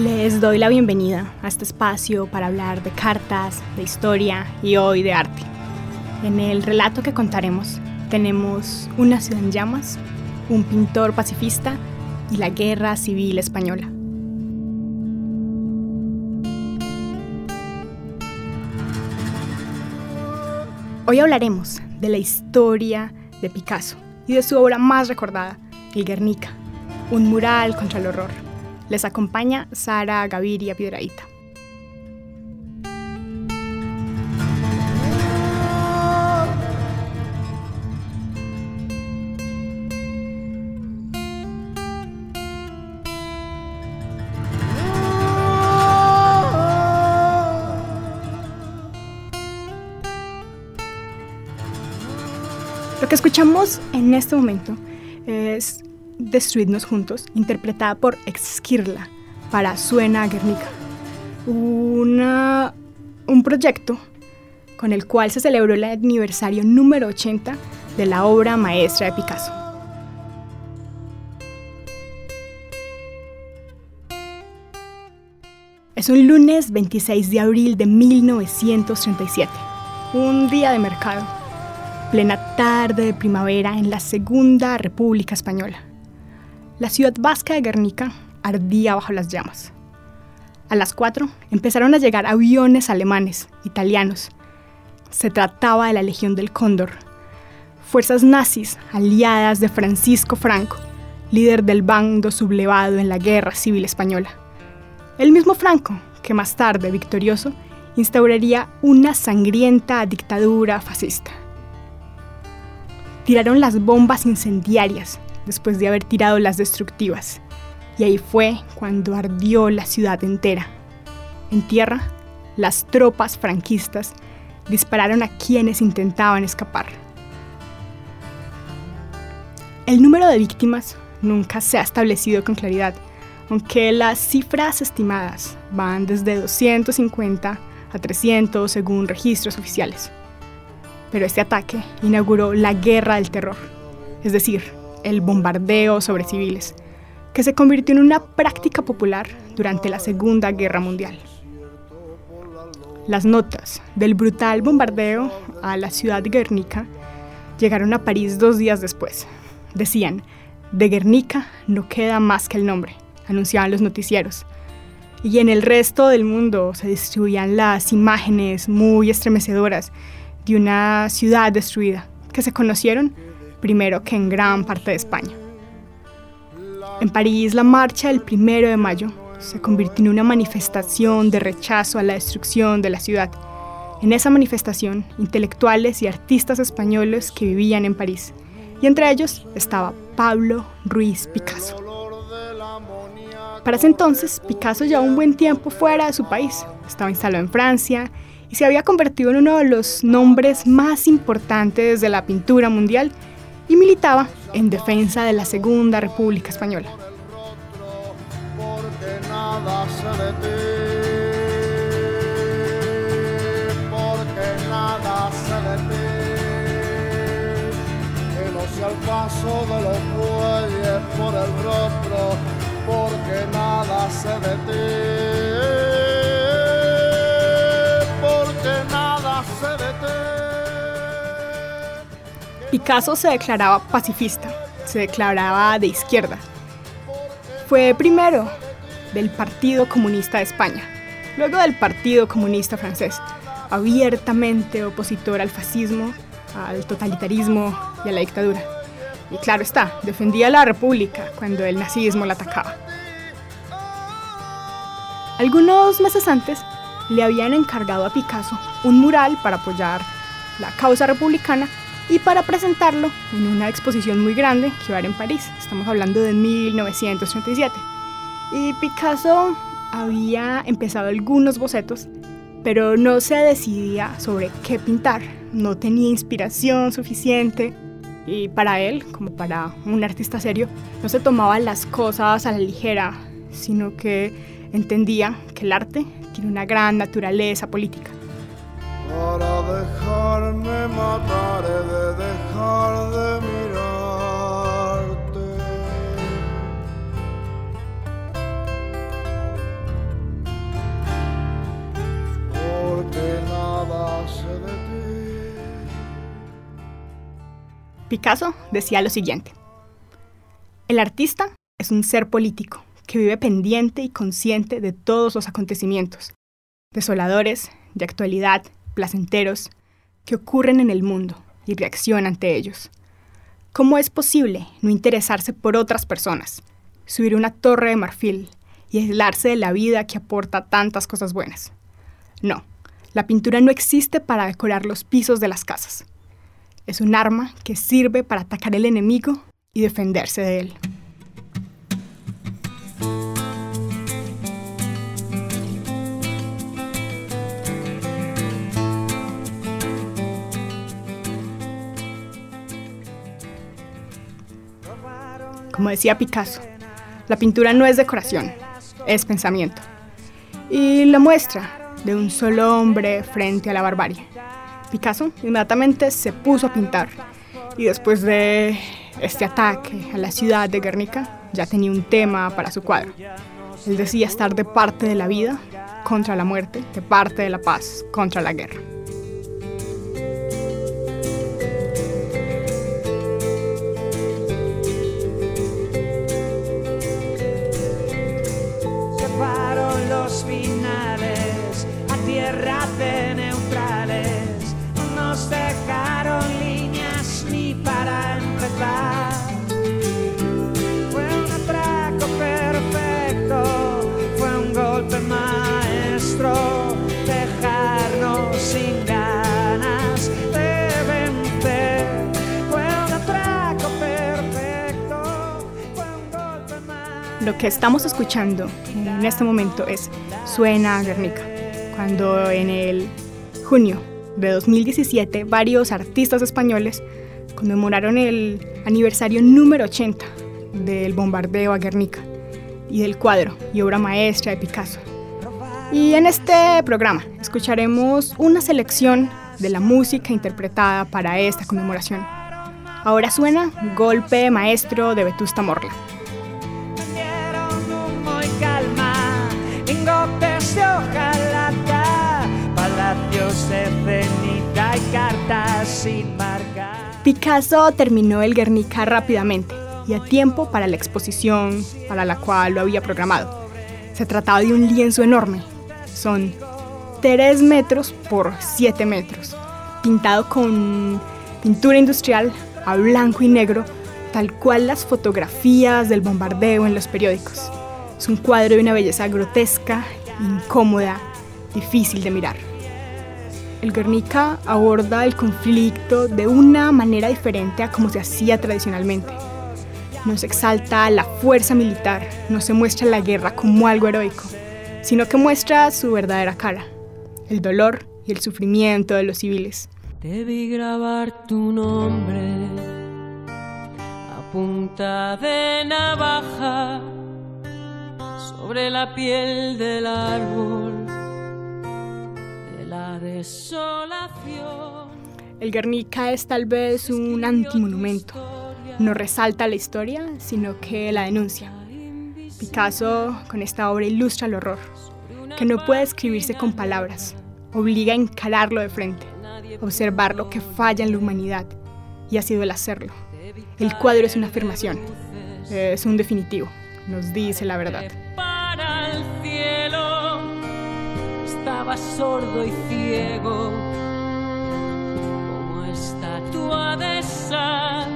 Les doy la bienvenida a este espacio para hablar de cartas, de historia y hoy de arte. En el relato que contaremos tenemos una ciudad en llamas, un pintor pacifista y la guerra civil española. Hoy hablaremos de la historia de Picasso y de su obra más recordada, El Guernica, un mural contra el horror. Les acompaña Sara Gaviria Piedraíta. Lo que escuchamos en este momento Destruidnos Juntos, interpretada por Exquirla para Suena Guernica. Una, un proyecto con el cual se celebró el aniversario número 80 de la obra maestra de Picasso. Es un lunes 26 de abril de 1937, un día de mercado, plena tarde de primavera en la Segunda República Española. La ciudad vasca de Guernica ardía bajo las llamas. A las 4 empezaron a llegar aviones alemanes, italianos. Se trataba de la Legión del Cóndor, fuerzas nazis aliadas de Francisco Franco, líder del bando sublevado en la Guerra Civil Española. El mismo Franco, que más tarde, victorioso, instauraría una sangrienta dictadura fascista. Tiraron las bombas incendiarias después de haber tirado las destructivas, y ahí fue cuando ardió la ciudad entera. En tierra, las tropas franquistas dispararon a quienes intentaban escapar. El número de víctimas nunca se ha establecido con claridad, aunque las cifras estimadas van desde 250 a 300 según registros oficiales. Pero este ataque inauguró la guerra del terror, es decir, el bombardeo sobre civiles, que se convirtió en una práctica popular durante la Segunda Guerra Mundial. Las notas del brutal bombardeo a la ciudad de Guernica llegaron a París dos días después. Decían, de Guernica no queda más que el nombre anunciaban los noticieros. Y en el resto del mundo se distribuían las imágenes muy estremecedoras de una ciudad destruida, que se conocieron primero que en gran parte de España. En París, la marcha del primero de mayo se convirtió en una manifestación de rechazo a la destrucción de la ciudad. En esa manifestación, intelectuales y artistas españoles que vivían en París, y entre ellos estaba Pablo Ruiz Picasso. Para ese entonces, Picasso llevaba un buen tiempo fuera de su país. Estaba instalado en Francia y se había convertido en uno de los nombres más importantes de la pintura mundial y militaba en defensa de la Segunda República Española. al paso de los bueyes por el rostro porque nada se de porque nada se de Picasso se declaraba pacifista, se declaraba de izquierda. Fue primero del Partido Comunista de España, luego del Partido Comunista francés, abiertamente opositor al fascismo, al totalitarismo y a la dictadura. Y claro está, defendía la República cuando el nazismo la atacaba. Algunos meses antes le habían encargado a Picasso un mural para apoyar la causa republicana y para presentarlo en una exposición muy grande que iba a haber en París. Estamos hablando de 1937. Y Picasso había empezado algunos bocetos, pero no se decidía sobre qué pintar. No tenía inspiración suficiente y para él, como para un artista serio, no se tomaba las cosas a la ligera, sino que entendía que el arte tiene una gran naturaleza política dejarme mataré de dejar de mirarte. Porque nada sé de ti. Picasso decía lo siguiente. El artista es un ser político que vive pendiente y consciente de todos los acontecimientos, desoladores, de actualidad placenteros, que ocurren en el mundo y reacciona ante ellos. ¿Cómo es posible no interesarse por otras personas, subir una torre de marfil y aislarse de la vida que aporta tantas cosas buenas? No, la pintura no existe para decorar los pisos de las casas. Es un arma que sirve para atacar al enemigo y defenderse de él. Como decía Picasso, la pintura no es decoración, es pensamiento. Y la muestra de un solo hombre frente a la barbarie. Picasso inmediatamente se puso a pintar y después de este ataque a la ciudad de Guernica ya tenía un tema para su cuadro. Él decía estar de parte de la vida contra la muerte, de parte de la paz contra la guerra. Lo que estamos escuchando en este momento es Suena Guernica, cuando en el junio de 2017 varios artistas españoles conmemoraron el aniversario número 80 del bombardeo a Guernica y del cuadro y obra maestra de Picasso. Y en este programa escucharemos una selección de la música interpretada para esta conmemoración. Ahora suena Golpe Maestro de Vetusta Morla. Picasso terminó el Guernica rápidamente y a tiempo para la exposición para la cual lo había programado. Se trataba de un lienzo enorme. Son 3 metros por 7 metros, pintado con pintura industrial a blanco y negro, tal cual las fotografías del bombardeo en los periódicos. Es un cuadro de una belleza grotesca, incómoda, difícil de mirar. El Guernica aborda el conflicto de una manera diferente a como se hacía tradicionalmente. No se exalta la fuerza militar, no se muestra la guerra como algo heroico, sino que muestra su verdadera cara, el dolor y el sufrimiento de los civiles. Debí grabar tu nombre a punta de navaja sobre la piel del árbol desolación. El Guernica es tal vez un antimonumento. No resalta la historia, sino que la denuncia. Picasso con esta obra ilustra el horror, que no puede escribirse con palabras, obliga a encararlo de frente, observar lo que falla en la humanidad, y ha sido el hacerlo. El cuadro es una afirmación, es un definitivo, nos dice la verdad. Para el cielo estaba sordo y ciego. Como estatua de sal.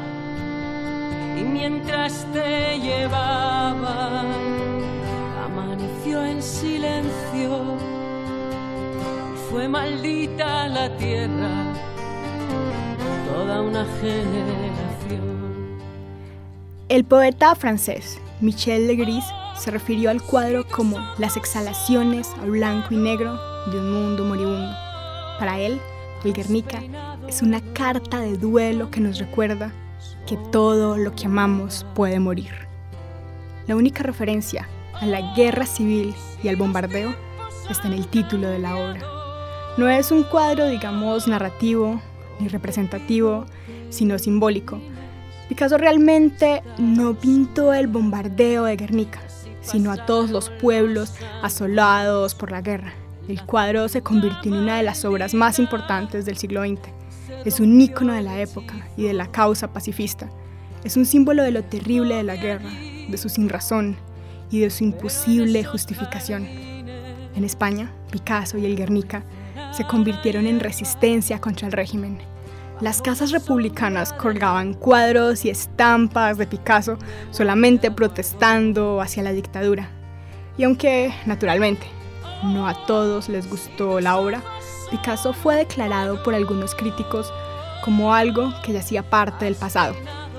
Y mientras te llevaba amaneció en silencio. Y fue maldita la tierra toda una generación. El poeta francés Michel Legris se refirió al cuadro como las exhalaciones a blanco y negro de un mundo moribundo. Para él, el Guernica es una carta de duelo que nos recuerda que todo lo que amamos puede morir. La única referencia a la guerra civil y al bombardeo está en el título de la obra. No es un cuadro, digamos, narrativo ni representativo, sino simbólico. Picasso realmente no pintó el bombardeo de Guernica, sino a todos los pueblos asolados por la guerra. El cuadro se convirtió en una de las obras más importantes del siglo XX. Es un ícono de la época y de la causa pacifista. Es un símbolo de lo terrible de la guerra, de su sinrazón y de su imposible justificación. En España, Picasso y el Guernica se convirtieron en resistencia contra el régimen. Las casas republicanas colgaban cuadros y estampas de Picasso solamente protestando hacia la dictadura. Y aunque, naturalmente, no a todos les gustó la obra, Picasso fue declarado por algunos críticos como algo que ya hacía parte del pasado.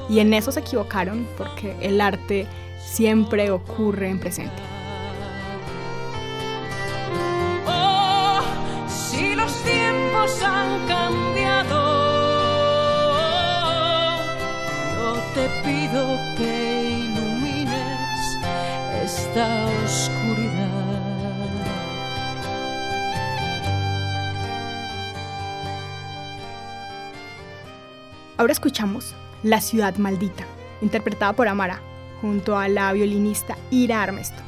Y en eso se equivocaron porque el arte siempre ocurre en presente. Oscuridad. Ahora escuchamos La ciudad maldita, interpretada por Amara, junto a la violinista Ira Armesto.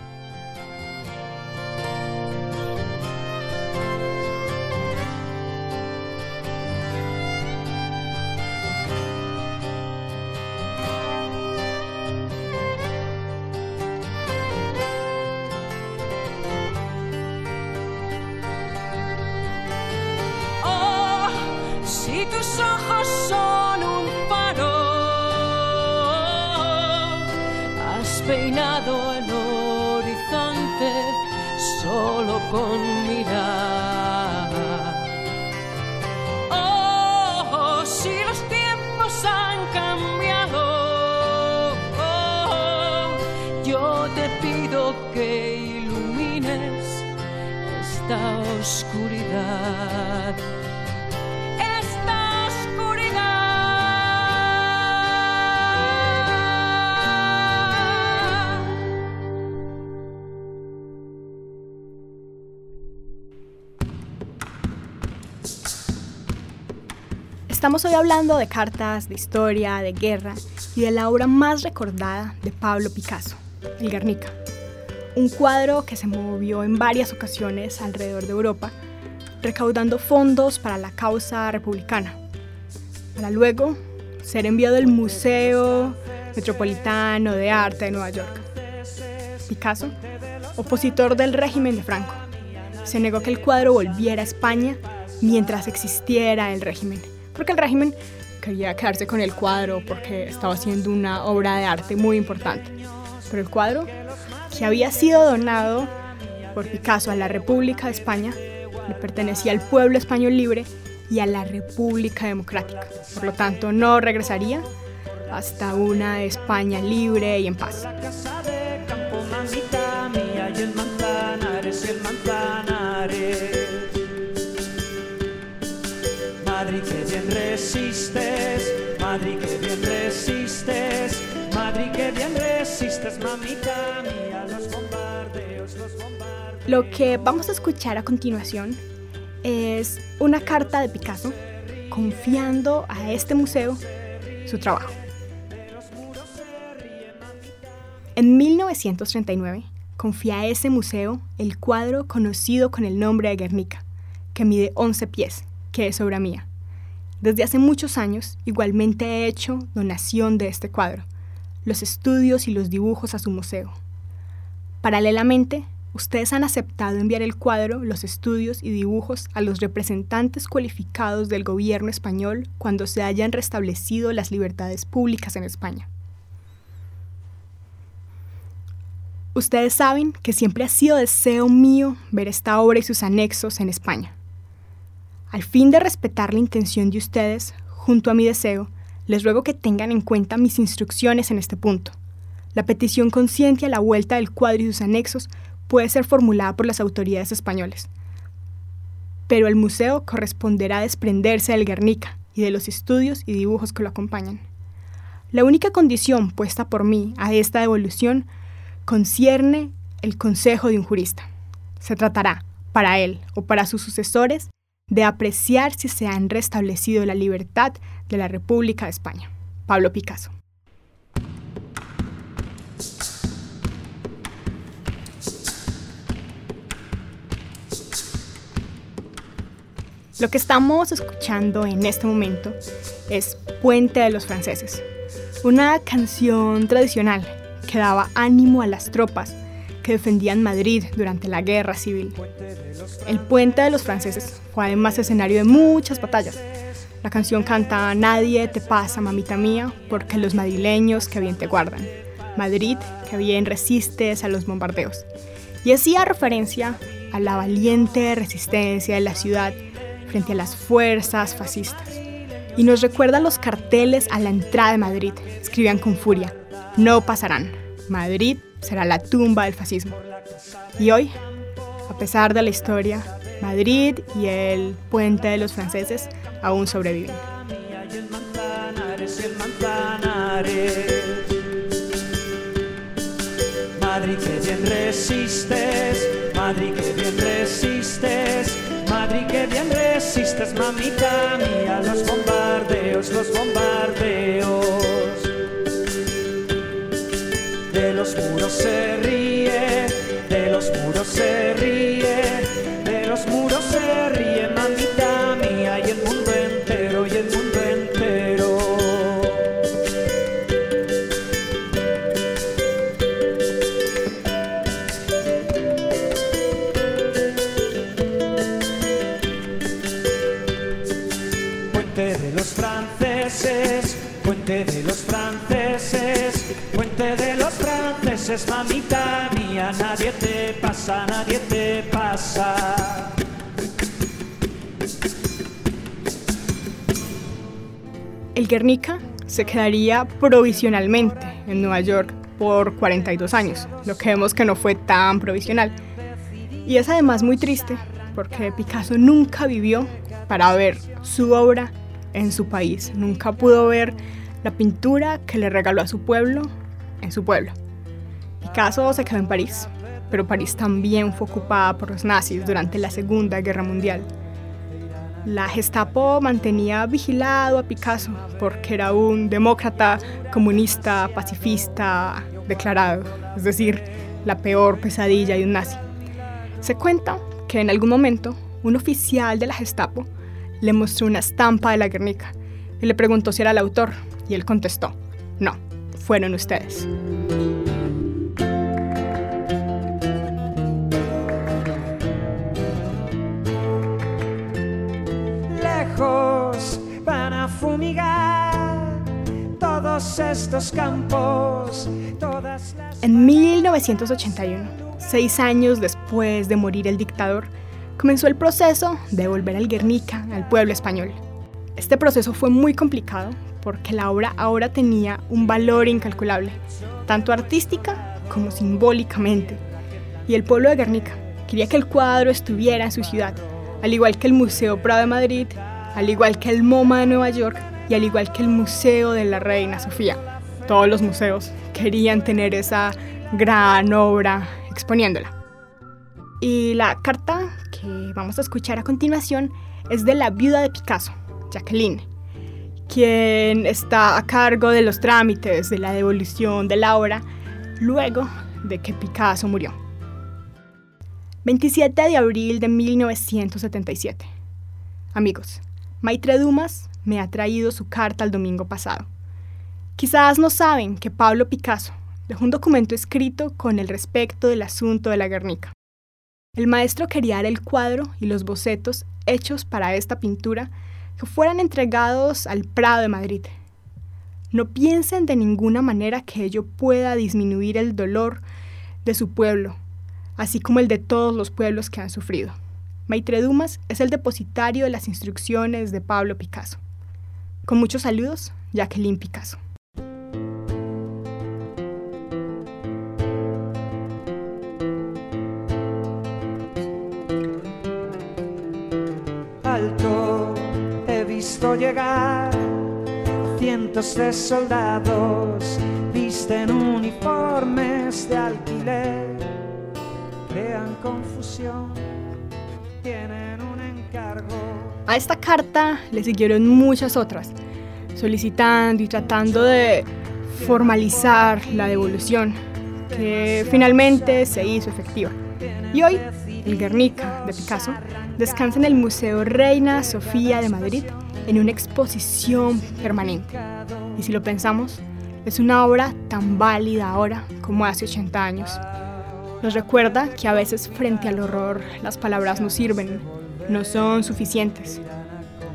Con mirar. Estamos hoy hablando de cartas, de historia, de guerra y de la obra más recordada de Pablo Picasso, el Guernica. Un cuadro que se movió en varias ocasiones alrededor de Europa, recaudando fondos para la causa republicana, para luego ser enviado al Museo Metropolitano de Arte de Nueva York. Picasso, opositor del régimen de Franco, se negó que el cuadro volviera a España mientras existiera el régimen, porque el régimen quería quedarse con el cuadro porque estaba haciendo una obra de arte muy importante. Pero el cuadro, que había sido donado por Picasso a la República de España, le pertenecía al pueblo español libre y a la República Democrática. Por lo tanto, no regresaría hasta una España libre y en paz. Lo que vamos a escuchar a continuación es una carta de Picasso confiando a este museo su trabajo. En 1939 confía a ese museo el cuadro conocido con el nombre de Guernica, que mide 11 pies, que es obra mía. Desde hace muchos años igualmente he hecho donación de este cuadro, los estudios y los dibujos a su museo. Paralelamente, ustedes han aceptado enviar el cuadro, los estudios y dibujos a los representantes cualificados del gobierno español cuando se hayan restablecido las libertades públicas en España. Ustedes saben que siempre ha sido deseo mío ver esta obra y sus anexos en España. Al fin de respetar la intención de ustedes, junto a mi deseo, les ruego que tengan en cuenta mis instrucciones en este punto. La petición consciente a la vuelta del cuadro y sus anexos puede ser formulada por las autoridades españolas. Pero el museo corresponderá desprenderse del Guernica y de los estudios y dibujos que lo acompañan. La única condición puesta por mí a esta devolución concierne el consejo de un jurista. Se tratará, para él o para sus sucesores, de apreciar si se han restablecido la libertad de la República de España. Pablo Picasso. Lo que estamos escuchando en este momento es Puente de los Franceses, una canción tradicional que daba ánimo a las tropas que defendían Madrid durante la guerra civil. El Puente de los Franceses fue además escenario de muchas batallas. La canción canta Nadie te pasa, mamita mía, porque los madrileños que bien te guardan. Madrid que bien resistes a los bombardeos. Y hacía referencia a la valiente resistencia de la ciudad frente a las fuerzas fascistas. Y nos recuerda los carteles a la entrada de Madrid. Escribían con furia, no pasarán. Madrid será la tumba del fascismo. Y hoy, a pesar de la historia, Madrid y el puente de los franceses aún sobreviven. Madrid que bien resistes, Madrid que bien resistes, Madrid que bien resistes, mamita mía, los bombardeos, los bombardeos. Se ríe, de los muros se ríe, franceses, mamita mía, nadie te pasa, nadie te pasa. El Guernica se quedaría provisionalmente en Nueva York por 42 años, lo que vemos que no fue tan provisional. Y es además muy triste porque Picasso nunca vivió para ver su obra en su país, nunca pudo ver la pintura que le regaló a su pueblo en su pueblo. Picasso se quedó en París, pero París también fue ocupada por los nazis durante la Segunda Guerra Mundial. La Gestapo mantenía vigilado a Picasso porque era un demócrata, comunista, pacifista declarado, es decir, la peor pesadilla de un nazi. Se cuenta que en algún momento un oficial de la Gestapo le mostró una estampa de la Guernica y le preguntó si era el autor y él contestó, no, fueron ustedes. En 1981, seis años después de morir el dictador, comenzó el proceso de volver al Guernica al pueblo español. Este proceso fue muy complicado porque la obra ahora tenía un valor incalculable, tanto artística como simbólicamente. Y el pueblo de Guernica quería que el cuadro estuviera en su ciudad, al igual que el Museo Prado de Madrid, al igual que el MoMA de Nueva York y al igual que el Museo de la Reina Sofía. Todos los museos querían tener esa gran obra exponiéndola. Y la carta que vamos a escuchar a continuación es de la viuda de Picasso, Jacqueline, quien está a cargo de los trámites de la devolución de la obra luego de que Picasso murió. 27 de abril de 1977. Amigos, Maitre Dumas me ha traído su carta el domingo pasado. Quizás no saben que Pablo Picasso dejó un documento escrito con el respecto del asunto de la Guernica. El maestro quería el cuadro y los bocetos hechos para esta pintura que fueran entregados al Prado de Madrid. No piensen de ninguna manera que ello pueda disminuir el dolor de su pueblo, así como el de todos los pueblos que han sufrido. Maitre Dumas es el depositario de las instrucciones de Pablo Picasso. Con muchos saludos, Jacqueline Picasso. alto he visto llegar cientos de soldados visten uniformes de alquiler crean confusión tienen un encargo A esta carta le siguieron muchas otras, solicitando y tratando de formalizar la devolución, que finalmente se hizo efectiva. Y hoy, el Guernica de Picasso descansa en el Museo Reina Sofía de Madrid en una exposición permanente. Y si lo pensamos, es una obra tan válida ahora como hace 80 años. Nos recuerda que a veces frente al horror las palabras no sirven, no son suficientes,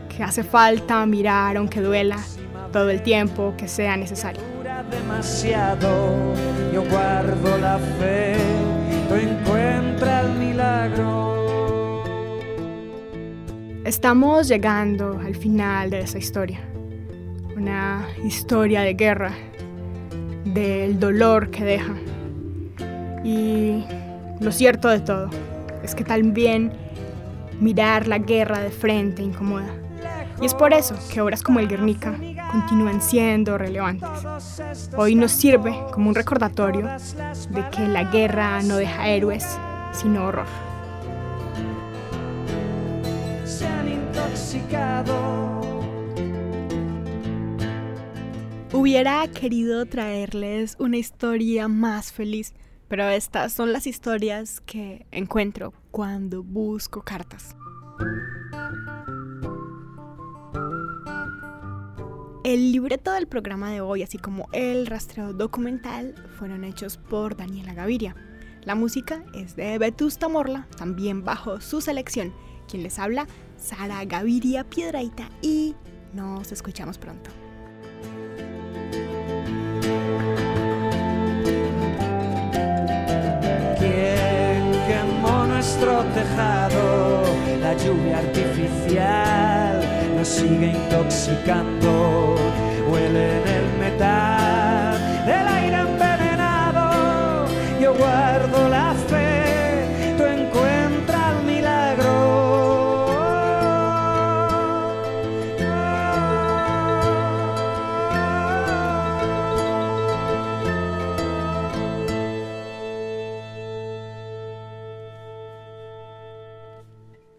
que hace falta mirar aunque duela todo el tiempo que sea necesario. demasiado, yo guardo la fe, tú encuentra el milagro. Estamos llegando al final de esa historia. Una historia de guerra, del dolor que deja. Y lo cierto de todo es que también mirar la guerra de frente incomoda. Y es por eso que obras como el Guernica continúan siendo relevantes. Hoy nos sirve como un recordatorio de que la guerra no deja héroes, sino horror. Se han intoxicado. Hubiera querido traerles una historia más feliz, pero estas son las historias que encuentro cuando busco cartas. El libreto del programa de hoy, así como el rastreo documental, fueron hechos por Daniela Gaviria. La música es de Vetusta Morla, también bajo su selección. Quien les habla, Sara Gaviria Piedraita y nos escuchamos pronto. Nuestro tejado? La lluvia artificial nos sigue intoxicando. Huele